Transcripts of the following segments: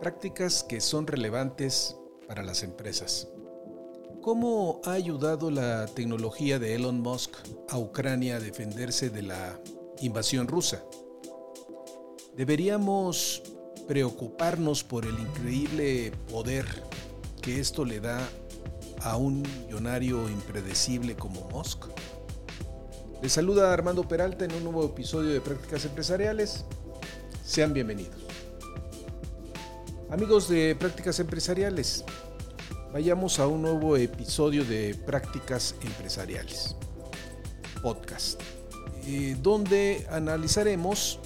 Prácticas que son relevantes para las empresas. ¿Cómo ha ayudado la tecnología de Elon Musk a Ucrania a defenderse de la invasión rusa? ¿Deberíamos preocuparnos por el increíble poder que esto le da a un millonario impredecible como Musk? Les saluda Armando Peralta en un nuevo episodio de Prácticas Empresariales. Sean bienvenidos. Amigos de Prácticas Empresariales, vayamos a un nuevo episodio de Prácticas Empresariales, podcast, eh, donde analizaremos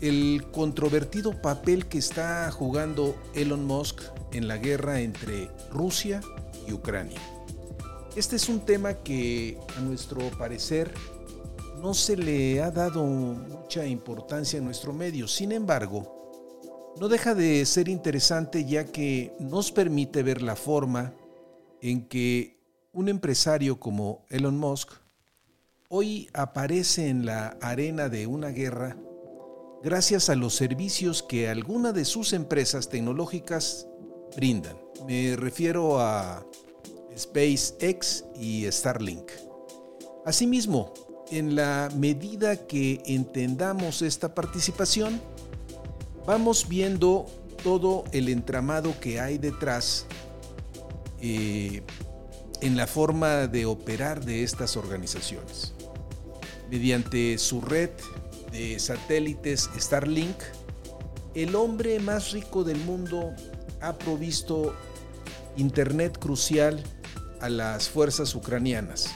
el controvertido papel que está jugando Elon Musk en la guerra entre Rusia y Ucrania. Este es un tema que a nuestro parecer no se le ha dado mucha importancia en nuestro medio. Sin embargo, no deja de ser interesante ya que nos permite ver la forma en que un empresario como Elon Musk hoy aparece en la arena de una guerra gracias a los servicios que alguna de sus empresas tecnológicas brindan. Me refiero a SpaceX y Starlink. Asimismo, en la medida que entendamos esta participación, vamos viendo todo el entramado que hay detrás eh, en la forma de operar de estas organizaciones. Mediante su red de satélites Starlink, el hombre más rico del mundo ha provisto Internet crucial a las fuerzas ucranianas,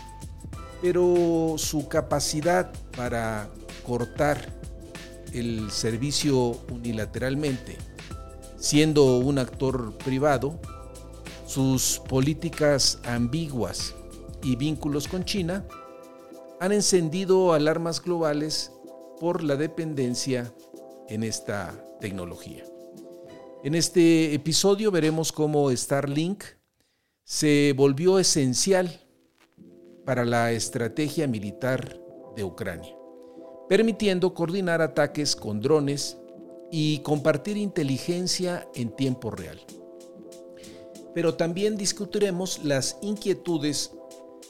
pero su capacidad para cortar el servicio unilateralmente, siendo un actor privado, sus políticas ambiguas y vínculos con China han encendido alarmas globales por la dependencia en esta tecnología. En este episodio veremos cómo Starlink se volvió esencial para la estrategia militar de Ucrania permitiendo coordinar ataques con drones y compartir inteligencia en tiempo real. Pero también discutiremos las inquietudes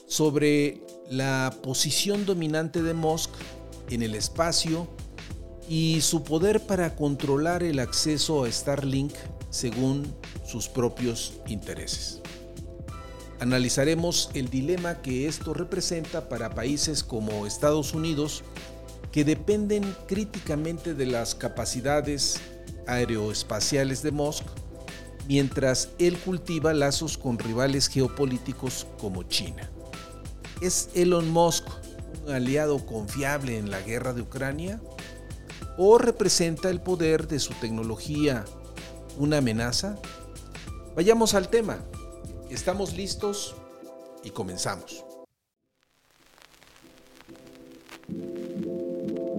sobre la posición dominante de Musk en el espacio y su poder para controlar el acceso a Starlink según sus propios intereses. Analizaremos el dilema que esto representa para países como Estados Unidos que dependen críticamente de las capacidades aeroespaciales de Musk, mientras él cultiva lazos con rivales geopolíticos como China. ¿Es Elon Musk un aliado confiable en la guerra de Ucrania? ¿O representa el poder de su tecnología una amenaza? Vayamos al tema. ¿Estamos listos? Y comenzamos.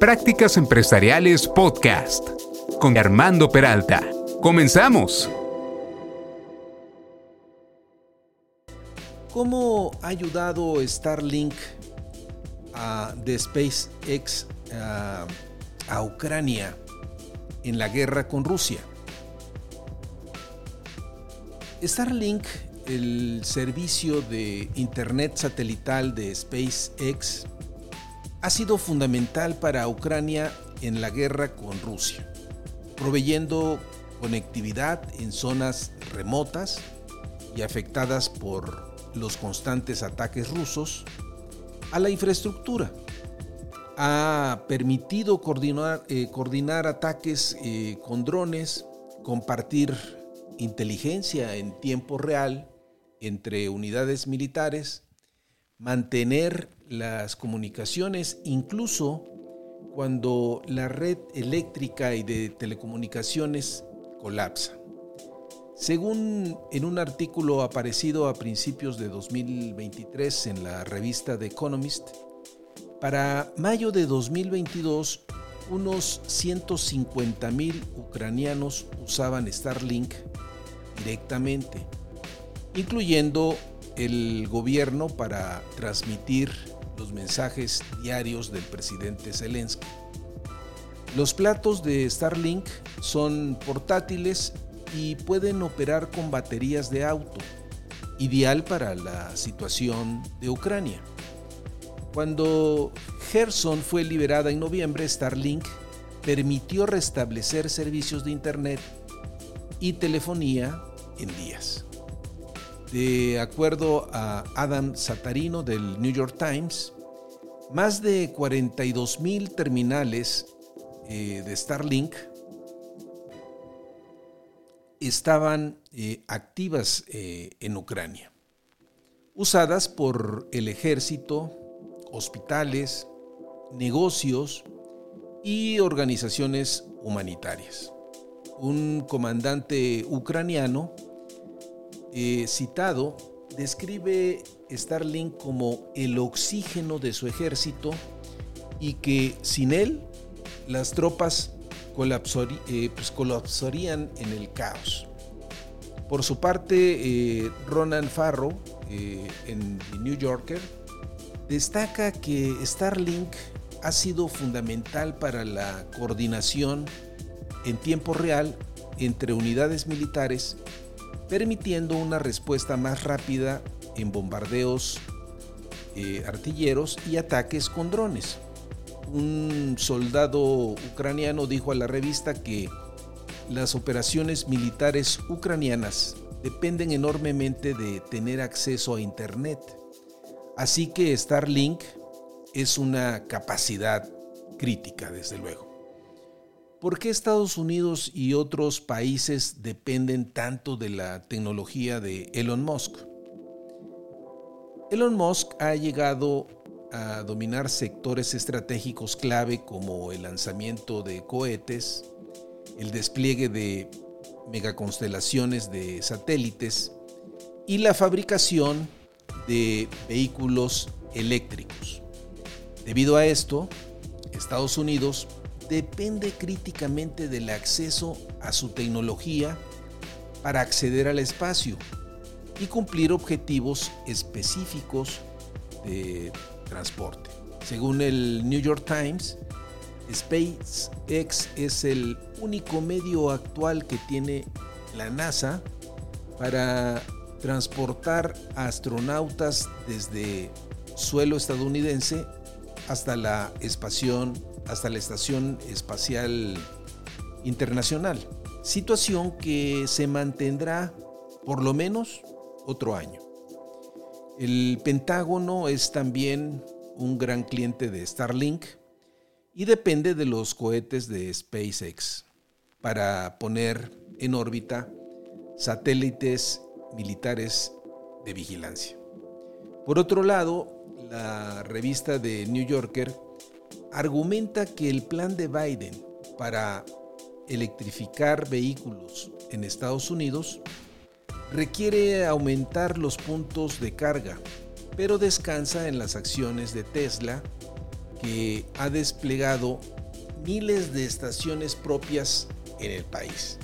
Prácticas Empresariales Podcast con Armando Peralta. Comenzamos. ¿Cómo ha ayudado Starlink de SpaceX a Ucrania en la guerra con Rusia? Starlink, el servicio de Internet satelital de SpaceX, ha sido fundamental para Ucrania en la guerra con Rusia, proveyendo conectividad en zonas remotas y afectadas por los constantes ataques rusos a la infraestructura. Ha permitido coordinar, eh, ataques eh, con drones, compartir inteligencia en tiempo real entre unidades militares, mantener las comunicaciones incluso cuando la red eléctrica y de telecomunicaciones colapsa. Según en un artículo aparecido a principios de 2023 en la revista The Economist, para mayo de 2022 unos 150 mil ucranianos usaban Starlink directamente, incluyendo el gobierno para transmitir los mensajes diarios del presidente Zelensky. Los platos de Starlink son portátiles y pueden operar con baterías de auto, ideal para la situación de Ucrania. Cuando Gerson fue liberada en noviembre, Starlink permitió restablecer servicios de Internet y telefonía en días. De acuerdo a Adam Satarino del New York Times, más de 42 mil terminales eh, de Starlink estaban eh, activas eh, en Ucrania, usadas por el ejército, hospitales, negocios y organizaciones humanitarias. Un comandante ucraniano eh, citado describe Starlink como el oxígeno de su ejército y que sin él las tropas eh, pues, colapsarían en el caos. Por su parte, eh, Ronan Farrow, en The New Yorker, destaca que Starlink ha sido fundamental para la coordinación en tiempo real entre unidades militares permitiendo una respuesta más rápida en bombardeos eh, artilleros y ataques con drones. Un soldado ucraniano dijo a la revista que las operaciones militares ucranianas dependen enormemente de tener acceso a Internet. Así que Starlink es una capacidad crítica, desde luego. ¿Por qué Estados Unidos y otros países dependen tanto de la tecnología de Elon Musk? Elon Musk ha llegado a dominar sectores estratégicos clave como el lanzamiento de cohetes, el despliegue de megaconstelaciones de satélites y la fabricación de vehículos eléctricos. Debido a esto, Estados Unidos depende críticamente del acceso a su tecnología para acceder al espacio y cumplir objetivos específicos de transporte. Según el New York Times, SpaceX es el único medio actual que tiene la NASA para transportar astronautas desde suelo estadounidense hasta la espación hasta la Estación Espacial Internacional, situación que se mantendrá por lo menos otro año. El Pentágono es también un gran cliente de Starlink y depende de los cohetes de SpaceX para poner en órbita satélites militares de vigilancia. Por otro lado, la revista de New Yorker argumenta que el plan de Biden para electrificar vehículos en Estados Unidos requiere aumentar los puntos de carga, pero descansa en las acciones de Tesla, que ha desplegado miles de estaciones propias en el país.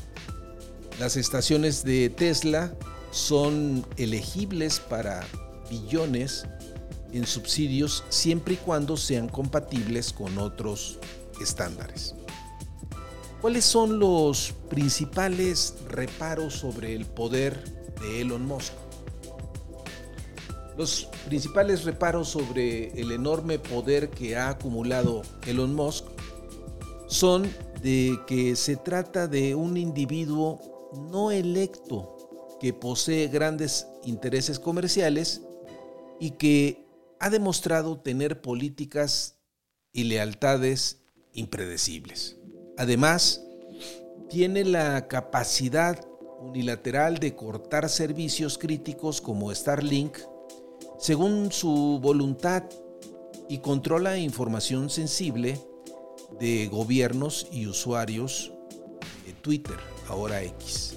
Las estaciones de Tesla son elegibles para billones en subsidios siempre y cuando sean compatibles con otros estándares. ¿Cuáles son los principales reparos sobre el poder de Elon Musk? Los principales reparos sobre el enorme poder que ha acumulado Elon Musk son de que se trata de un individuo no electo que posee grandes intereses comerciales y que ha demostrado tener políticas y lealtades impredecibles. Además, tiene la capacidad unilateral de cortar servicios críticos como Starlink según su voluntad y controla información sensible de gobiernos y usuarios de Twitter, ahora X.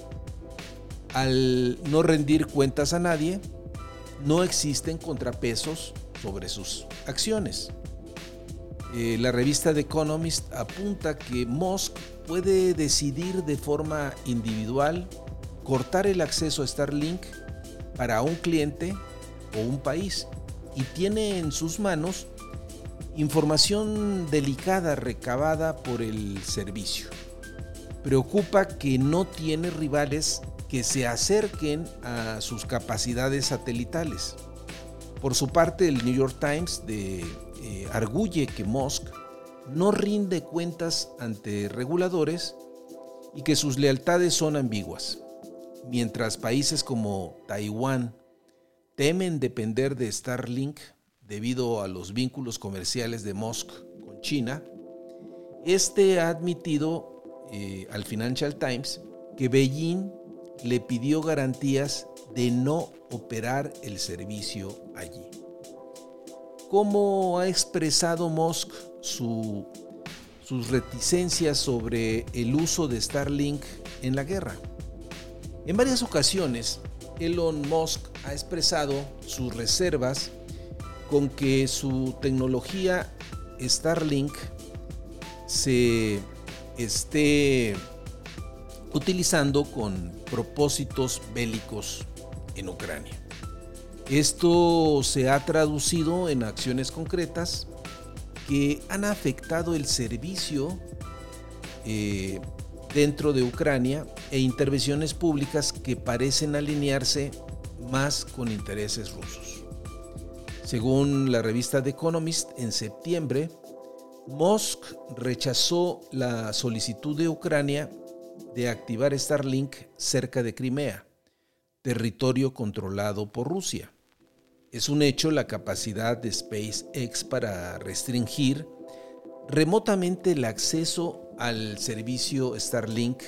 Al no rendir cuentas a nadie, no existen contrapesos sobre sus acciones. Eh, la revista The Economist apunta que Musk puede decidir de forma individual cortar el acceso a Starlink para un cliente o un país y tiene en sus manos información delicada recabada por el servicio. Preocupa que no tiene rivales que se acerquen a sus capacidades satelitales. Por su parte, el New York Times de, eh, arguye que Musk no rinde cuentas ante reguladores y que sus lealtades son ambiguas. Mientras países como Taiwán temen depender de Starlink debido a los vínculos comerciales de Musk con China, este ha admitido eh, al Financial Times que Beijing le pidió garantías de no operar el servicio allí. ¿Cómo ha expresado Musk sus reticencias sobre el uso de Starlink en la guerra? En varias ocasiones, Elon Musk ha expresado sus reservas con que su tecnología Starlink se esté utilizando con propósitos bélicos en Ucrania. Esto se ha traducido en acciones concretas que han afectado el servicio eh, dentro de Ucrania e intervenciones públicas que parecen alinearse más con intereses rusos. Según la revista The Economist, en septiembre, Musk rechazó la solicitud de Ucrania de activar Starlink cerca de Crimea, territorio controlado por Rusia. Es un hecho la capacidad de SpaceX para restringir remotamente el acceso al servicio Starlink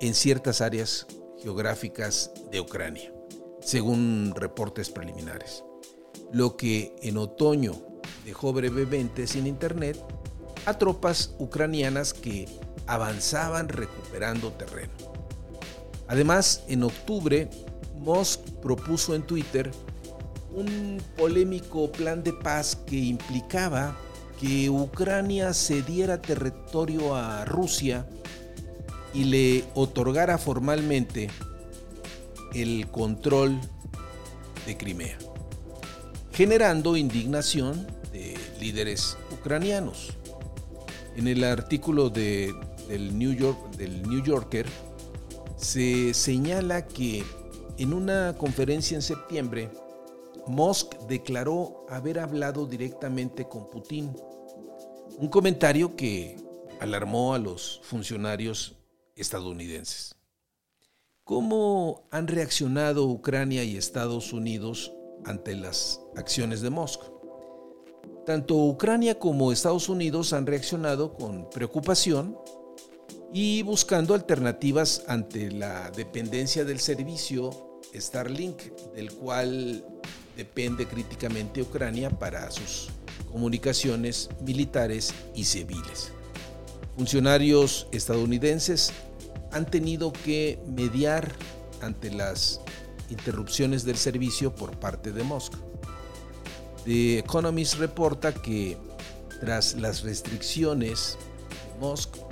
en ciertas áreas geográficas de Ucrania, según reportes preliminares. Lo que en otoño dejó brevemente sin internet a tropas ucranianas que avanzaban recuperando terreno. Además, en octubre, Musk propuso en Twitter un polémico plan de paz que implicaba que Ucrania cediera territorio a Rusia y le otorgara formalmente el control de Crimea, generando indignación de líderes ucranianos. En el artículo del, New York, del New Yorker se señala que en una conferencia en septiembre, Musk declaró haber hablado directamente con Putin, un comentario que alarmó a los funcionarios estadounidenses. ¿Cómo han reaccionado Ucrania y Estados Unidos ante las acciones de Musk? Tanto Ucrania como Estados Unidos han reaccionado con preocupación y buscando alternativas ante la dependencia del servicio Starlink, del cual depende críticamente Ucrania para sus comunicaciones militares y civiles. Funcionarios estadounidenses han tenido que mediar ante las interrupciones del servicio por parte de Moscú. The Economist reporta que tras las restricciones de Moscú,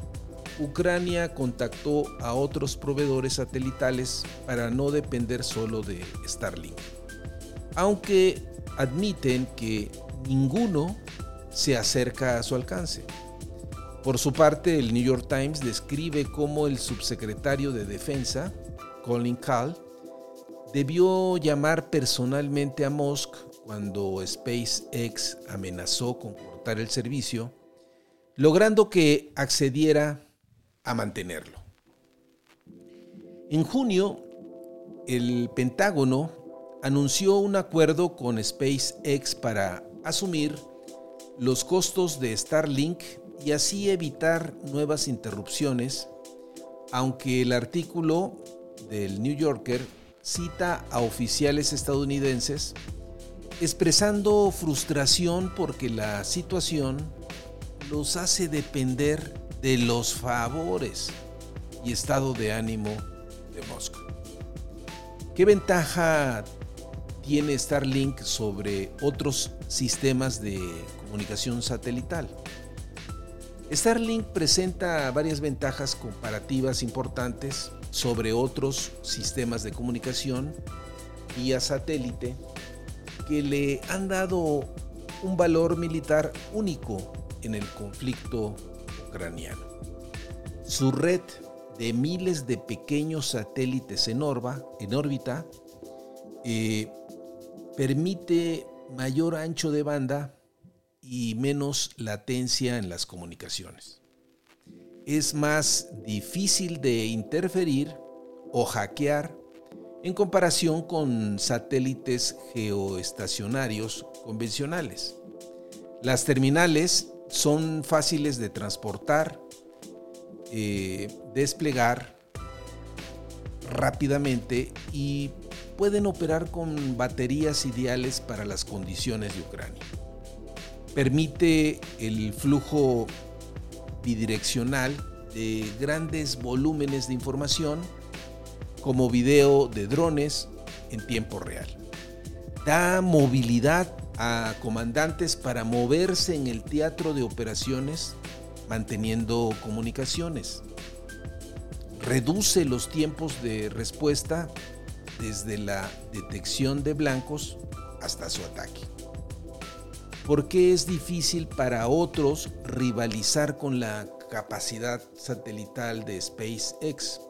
Ucrania contactó a otros proveedores satelitales para no depender solo de Starlink aunque admiten que ninguno se acerca a su alcance. Por su parte, el New York Times describe cómo el subsecretario de Defensa, Colin Kahl, debió llamar personalmente a Musk cuando SpaceX amenazó con cortar el servicio, logrando que accediera a mantenerlo. En junio, el Pentágono anunció un acuerdo con SpaceX para asumir los costos de Starlink y así evitar nuevas interrupciones, aunque el artículo del New Yorker cita a oficiales estadounidenses expresando frustración porque la situación los hace depender de los favores y estado de ánimo de Moscú. ¿Qué ventaja tiene Starlink sobre otros sistemas de comunicación satelital? Starlink presenta varias ventajas comparativas importantes sobre otros sistemas de comunicación vía satélite que le han dado un valor militar único en el conflicto Su red de miles de pequeños satélites en, en órbita eh, permite mayor ancho de banda y menos latencia en las comunicaciones. Es más difícil de interferir o hackear en comparación con satélites geoestacionarios convencionales. Las terminales son fáciles de transportar, eh, desplegar rápidamente y pueden operar con baterías ideales para las condiciones de Ucrania. Permite el flujo bidireccional de grandes volúmenes de información como video de drones en tiempo real. Da movilidad a comandantes para moverse en el teatro de operaciones manteniendo comunicaciones. Reduce los tiempos de respuesta desde la detección de blancos hasta su ataque. ¿Por qué es difícil para otros rivalizar con la capacidad satelital de SpaceX?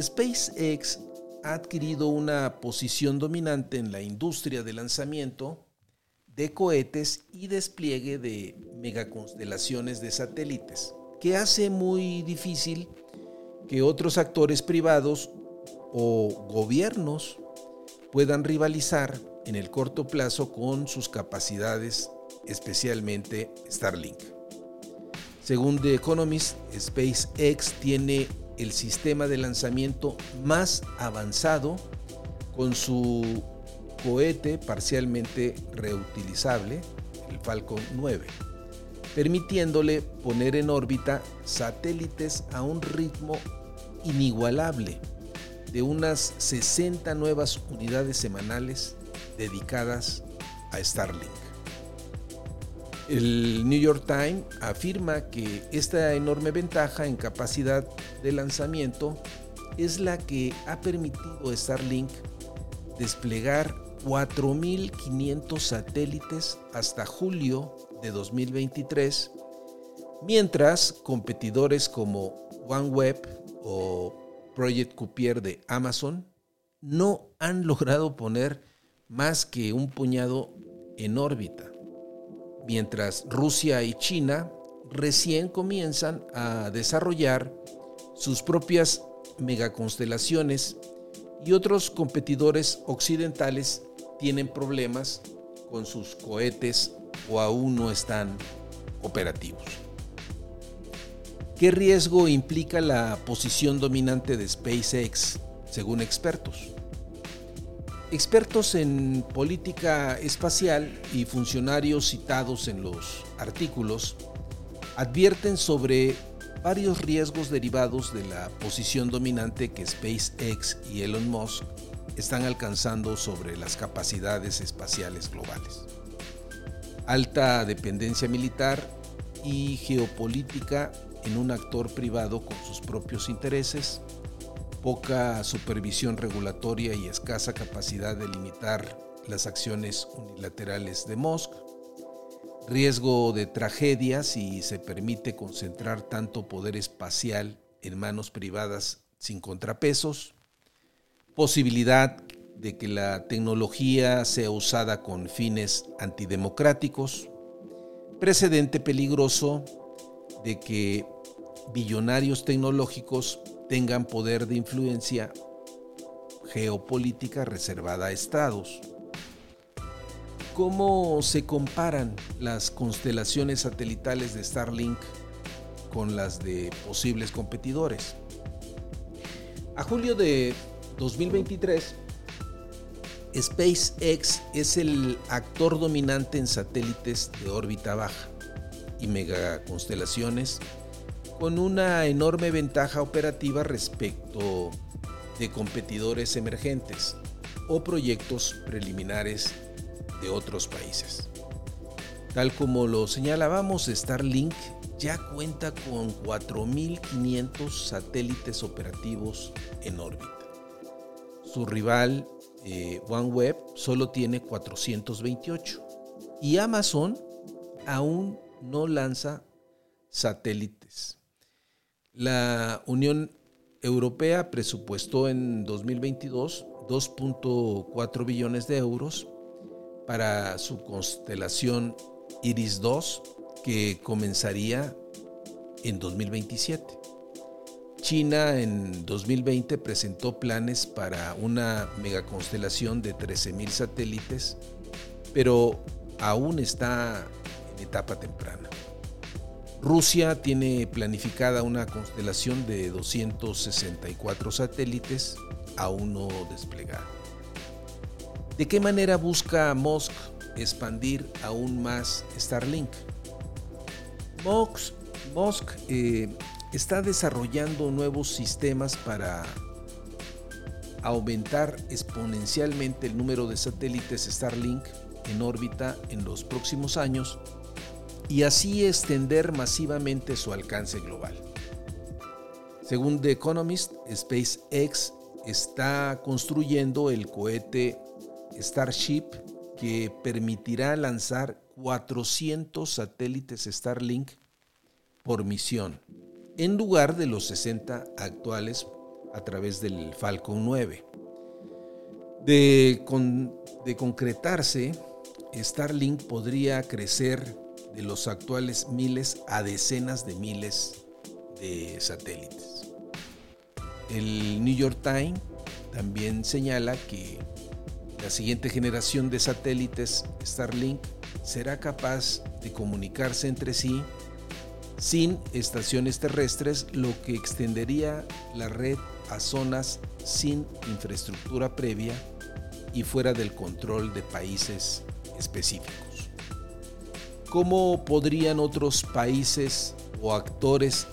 SpaceX ha adquirido una posición dominante en la industria de lanzamiento de cohetes y despliegue de megaconstelaciones de satélites, que hace muy difícil que otros actores privados o gobiernos puedan rivalizar en el corto plazo con sus capacidades, especialmente Starlink. Según The Economist, SpaceX tiene el sistema de lanzamiento más avanzado con su cohete parcialmente reutilizable, el Falcon 9, permitiéndole poner en órbita satélites a un ritmo inigualable de unas 60 nuevas unidades semanales dedicadas a Starlink. El New York Times afirma que esta enorme ventaja en capacidad de lanzamiento es la que ha permitido a Starlink desplegar 4.500 satélites hasta julio de 2023, mientras competidores como OneWeb o Project Cupier de Amazon no han logrado poner más que un puñado en órbita, mientras Rusia y China recién comienzan a desarrollar sus propias megaconstelaciones y otros competidores occidentales tienen problemas con sus cohetes o aún no están operativos. ¿Qué riesgo implica la posición dominante de SpaceX, según expertos? Expertos en política espacial y funcionarios citados en los artículos advierten sobre varios riesgos derivados de la posición dominante que SpaceX y Elon Musk están alcanzando sobre las capacidades espaciales globales. Alta dependencia militar y geopolítica en un actor privado con sus propios intereses, poca supervisión regulatoria y escasa capacidad de limitar las acciones unilaterales de Musk, riesgo de tragedia si se permite concentrar tanto poder espacial en manos privadas sin contrapesos, posibilidad de que la tecnología sea usada con fines antidemocráticos, precedente peligroso de que billonarios tecnológicos tengan poder de influencia geopolítica reservada a estados. ¿Cómo se comparan las constelaciones satelitales de Starlink con las de posibles competidores. A julio de 2023, SpaceX es el actor dominante en satélites de órbita baja y megaconstelaciones con una enorme ventaja operativa respecto de competidores emergentes o proyectos preliminares de otros países. Tal como lo señalábamos, Starlink ya cuenta con 4.500 satélites operativos en órbita. Su rival eh, OneWeb solo tiene 428 y Amazon aún no lanza satélites. La Unión Europea presupuestó en 2022 2.4 billones de euros para su constelación Iris 2 que comenzaría en 2027. China en 2020 presentó planes para una megaconstelación de 13.000 satélites, pero aún está en etapa temprana. Rusia tiene planificada una constelación de 264 satélites aún no desplegada. ¿De qué manera busca Musk expandir aún más Starlink? Musk, eh, está desarrollando nuevos sistemas para aumentar exponencialmente el número de satélites Starlink en órbita en los próximos años y así extender masivamente su alcance global. Según The Economist, SpaceX está construyendo el cohete Starship que permitirá lanzar 400 satélites Starlink por misión, en lugar de los 60 actuales a través del Falcon 9. De, de concretarse, Starlink podría crecer de los actuales miles a decenas de miles de satélites. El New York Times también señala que la siguiente generación de satélites Starlink será capaz de comunicarse entre sí sin estaciones terrestres, lo que extendería la red a zonas sin infraestructura previa y fuera del control de países específicos. ¿Cómo podrían otros países o actores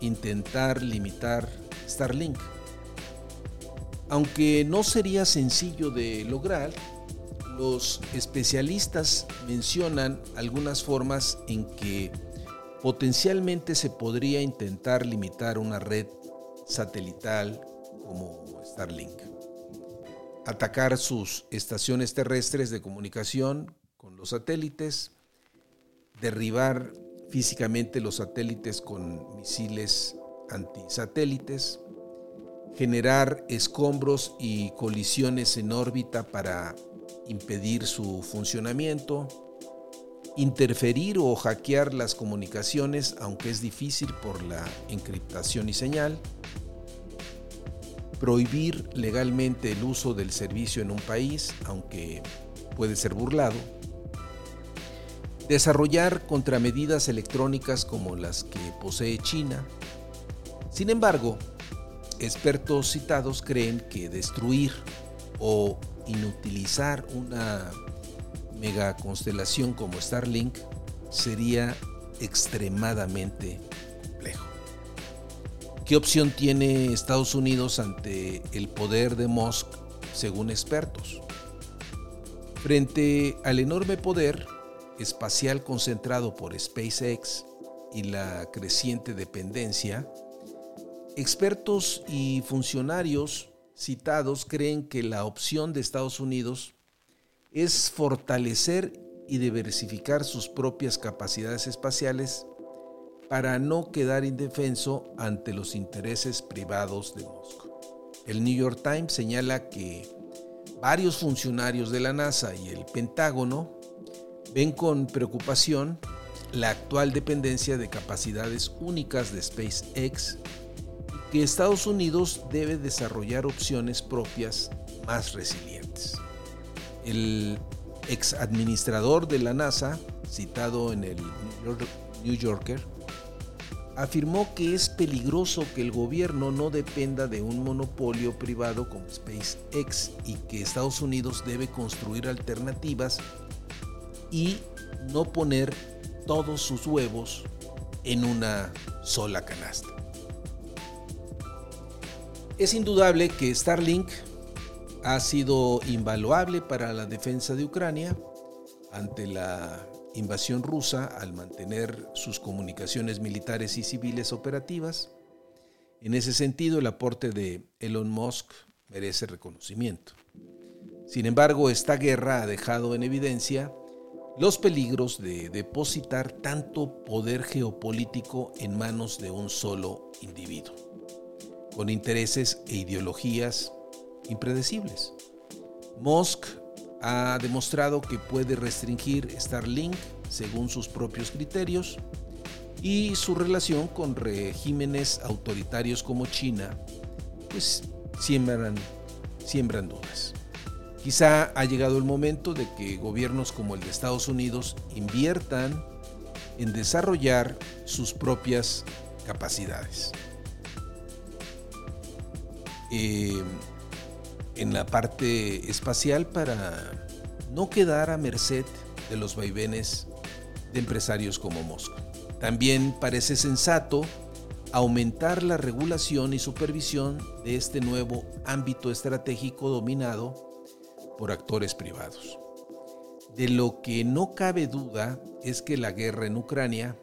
intentar limitar Starlink? Aunque no sería sencillo de lograr, los especialistas mencionan algunas formas en que potencialmente se podría intentar limitar una red satelital como Starlink. Atacar sus estaciones terrestres de comunicación con los satélites, derribar físicamente los satélites con misiles antisatélites, generar escombros y colisiones en órbita para impedir su funcionamiento, interferir o hackear las comunicaciones, aunque es difícil por la encriptación y señal, prohibir legalmente el uso del servicio en un país, aunque puede ser burlado, desarrollar contramedidas electrónicas como las que posee China. Sin embargo, expertos citados creen que destruir o inutilizar una megaconstelación como Starlink sería extremadamente complejo. ¿Qué opción tiene Estados Unidos ante el poder de Musk según expertos? Frente al enorme poder espacial concentrado por SpaceX y la creciente dependencia, expertos y funcionarios citados creen que la opción de Estados Unidos es fortalecer y diversificar sus propias capacidades espaciales para no quedar indefenso ante los intereses privados de Moscú. El New York Times señala que varios funcionarios de la NASA y el Pentágono ven con preocupación la actual dependencia de capacidades únicas de SpaceX que Estados Unidos debe desarrollar opciones propias más resilientes. El ex administrador de la NASA, citado en el New Yorker, afirmó que es peligroso que el gobierno no dependa de un monopolio privado como SpaceX y que Estados Unidos debe construir alternativas y no poner todos sus huevos en una sola canasta. Es indudable que Starlink ha sido invaluable para la defensa de Ucrania ante la invasión rusa al mantener sus comunicaciones militares y civiles operativas. En ese sentido, el aporte de Elon Musk merece reconocimiento. Sin embargo, esta guerra ha dejado en evidencia los peligros de depositar tanto poder geopolítico en manos de un solo individuo, con intereses e ideologías impredecibles. Musk ha demostrado que puede restringir Starlink según sus propios criterios y su relación con regímenes autoritarios como China, pues siembran, siembran dudas. Quizá ha llegado el momento de que gobiernos como el de Estados Unidos inviertan en desarrollar sus propias capacidades. Eh, en la parte espacial para no quedar a merced de los vaivenes de empresarios como Moscú. También parece sensato aumentar la regulación y supervisión de este nuevo ámbito estratégico dominado por actores privados. De lo que no cabe duda es que la guerra en Ucrania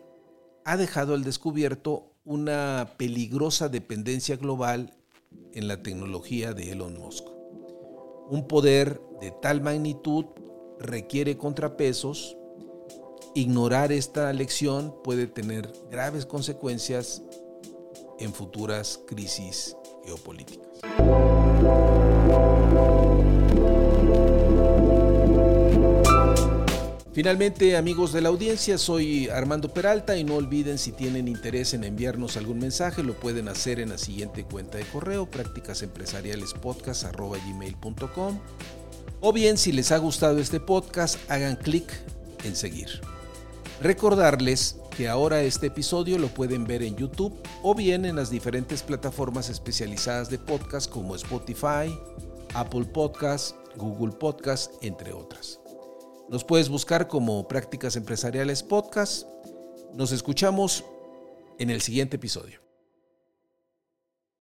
ha dejado al descubierto una peligrosa dependencia global en la tecnología de Elon Musk. Un poder de tal magnitud requiere contrapesos. Ignorar esta lección puede tener graves consecuencias en futuras crisis geopolíticas. Finalmente, amigos de la audiencia, soy Armando Peralta y no olviden si tienen interés en enviarnos algún mensaje, lo pueden hacer en la siguiente cuenta de correo, prácticasempresarialespodcast.gmail.com o bien si les ha gustado este podcast, hagan clic en seguir. Recordarles que ahora este episodio lo pueden ver en YouTube o bien en las diferentes plataformas especializadas de podcast como Spotify, Apple Podcast, Google Podcast, entre otras. Nos puedes buscar como Prácticas Empresariales Podcast. Nos escuchamos en el siguiente episodio.